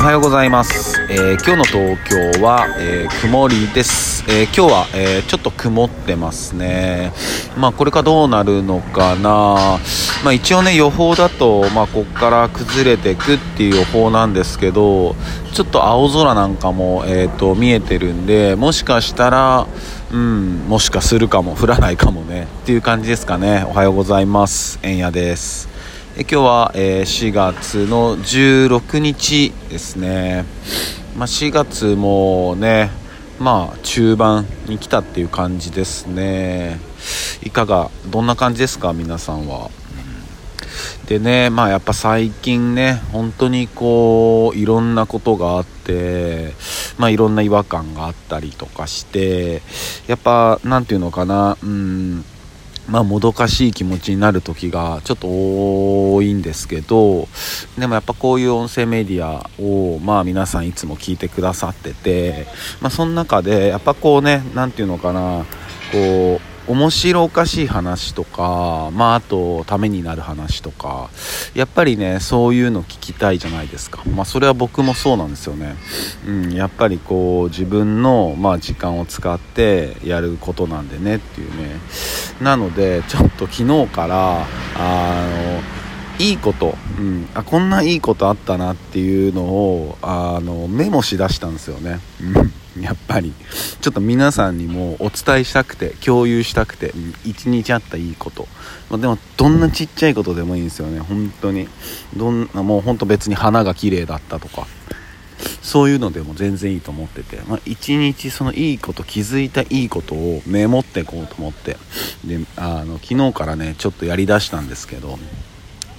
おはようございます、えー、今日の東京は、えー、曇りです、えー、今日は、えちょっと曇ってますね。まあこれからどうなるのかな。まあ一応ね予報だとまあこっから崩れていくっていう予報なんですけどちょっと青空なんかもえっ、と見えてるんでもしかしたらうんもしかするかも降らないかもね。っていう感じですかね。おはようございます。えんやです。え今日は、えー、4月の16日ですね、まあ、4月もねまあ中盤に来たっていう感じですね。いかがどんな感じですか皆さんは？でねまあやっぱ最近ね本当にこういろんなことがあってまあいろんな違和感があったりとかしてやっぱ何て言うのかなうんまあ、もどかしい気持ちになる時がちょっと多いんですけどでもやっぱこういう音声メディアをまあ皆さんいつも聞いてくださってて、まあ、その中でやっぱこうね何て言うのかなこう面白おかしい話とか、まあ、あとためになる話とかやっぱりねそういうの聞きたいじゃないですか、まあ、それは僕もそうなんですよね、うん、やっぱりこう自分の、まあ、時間を使ってやることなんでねっていうね。なのでちょっと昨日からあのいいこと、うん、あこんないいことあったなっていうのをあのメモしだしたんですよね、うんやっぱり。ちょっと皆さんにもお伝えしたくて共有したくて一日あったいいこと、までもどんなちっちゃいことでもいいんですよね。本当に。どんなもう本当別に花が綺麗だったとか。そういうのでも全然いいと思ってて、まあ、一日そのいいこと気づいたいいことをメモっていこうと思ってであの昨日からねちょっとやりだしたんですけど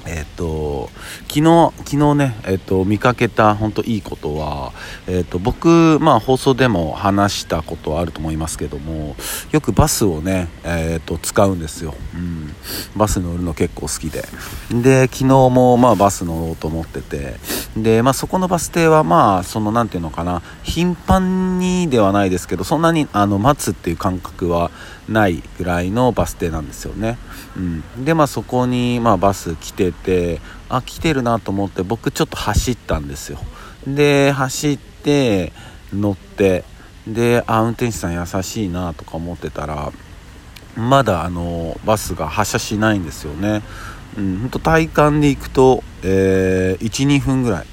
えっ、と昨日昨日ね、えっ、と見かけた本当いいことは、えっ、と僕、まあ、放送でも話したことはあると思いますけどもよくバスをね、えっと使うんですよ、うん、バス乗るの結構好きで。で昨日も、まあ、バス乗ろうと思ってて。で、まあ、そこのバス停はまあその何ていうのかな頻繁にではないですけどそんなにあの待つっていう感覚はないぐらいのバス停なんですよね、うん、でまあそこに、まあ、バス来ててあ来てるなと思って僕ちょっと走ったんですよ。で走って乗ってであ運転手さん優しいなとか思ってたらまだあのバスが発車しないんですよね、うん、ほんと体感で行くと、えー、12分ぐらい。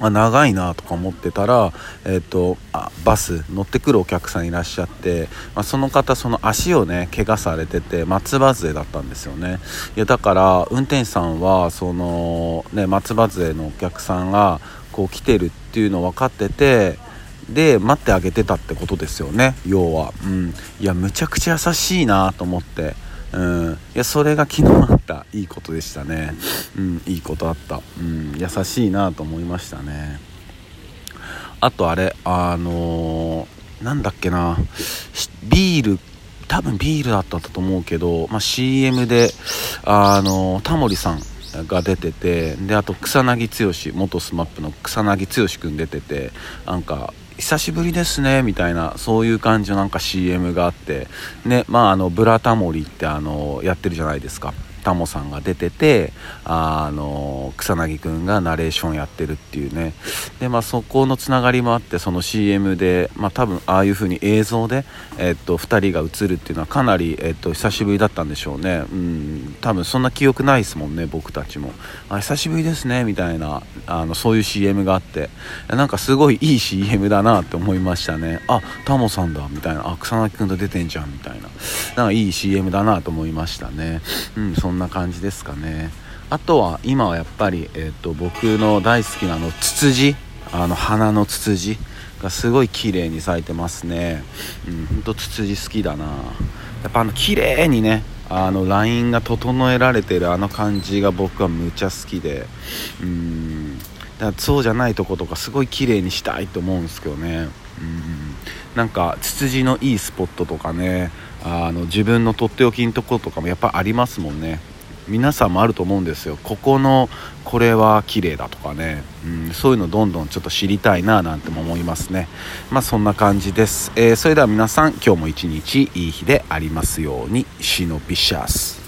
あ長いなとか思ってたら、えーと、あバス乗ってくるお客さんいらっしゃって、まあ、その方その足をね怪我されてて松葉杖だったんですよね。いやだから運転手さんはその、ね、松葉杖のお客さんがこう来てるっていうの分かっててで待ってあげてたってことですよね要は、うん、いやむちゃくちゃ優しいなと思って。うん、いやそれが昨日あったいいことでしたね、うん、いいことあった、うん、優しいなと思いましたね。あとあれあのー、なんだっけな。ビール多分ビールだったと思うけど、まあ、CM であのー、タモリさんが出ててであと草薙剛元 SMAP の草薙剛君出ててなんか久しぶりですねみたいなそういう感じのなんか CM があって。ねまああのブラタモリってあのやってるじゃないですか。タモさんが出ててあの草薙くんがナレーションやってるっていうね。で、まあ、そこのつながりもあってその CM で、まあ、多分ああいう風に映像で、えっと、2人が映るっていうのはかなり、えっと、久しぶりだったんでしょうね、うん、多分そんな記憶ないですもんね僕たちも。あ久しぶりですねみたいなあのそういう CM があって。なんかすごいいい CM だなって思いましたね。あタモさんだみたいな。あ草薙くんと出てんじゃんみたいな。なんかいい CM だなと思いましたね。うんそんんな感じですかね。あとは今はやっぱり、えーと、僕の大好きなあのツツジ。あの花のツツジがすごい綺麗に咲いてますね。うんほんとツツジ好きだな。やっぱあの綺麗にねあのラインが整えられてるあの感じが僕はむちゃ好きで。うんだそうじゃないとことかすごい綺麗にしたいと思うんですけどね。うん。なんかツツジのいいスポットとかねあの自分のとっておきのとことかもやっぱありますもんね。皆さんもあると思うんですよ。ここのこれは綺麗だとかね、うん、そういうのどんどんちょっと知りたいななんても思いますね。まあそんな感じです、えー、それでは皆さん今日も一日いい日でありますように。シノピシャス。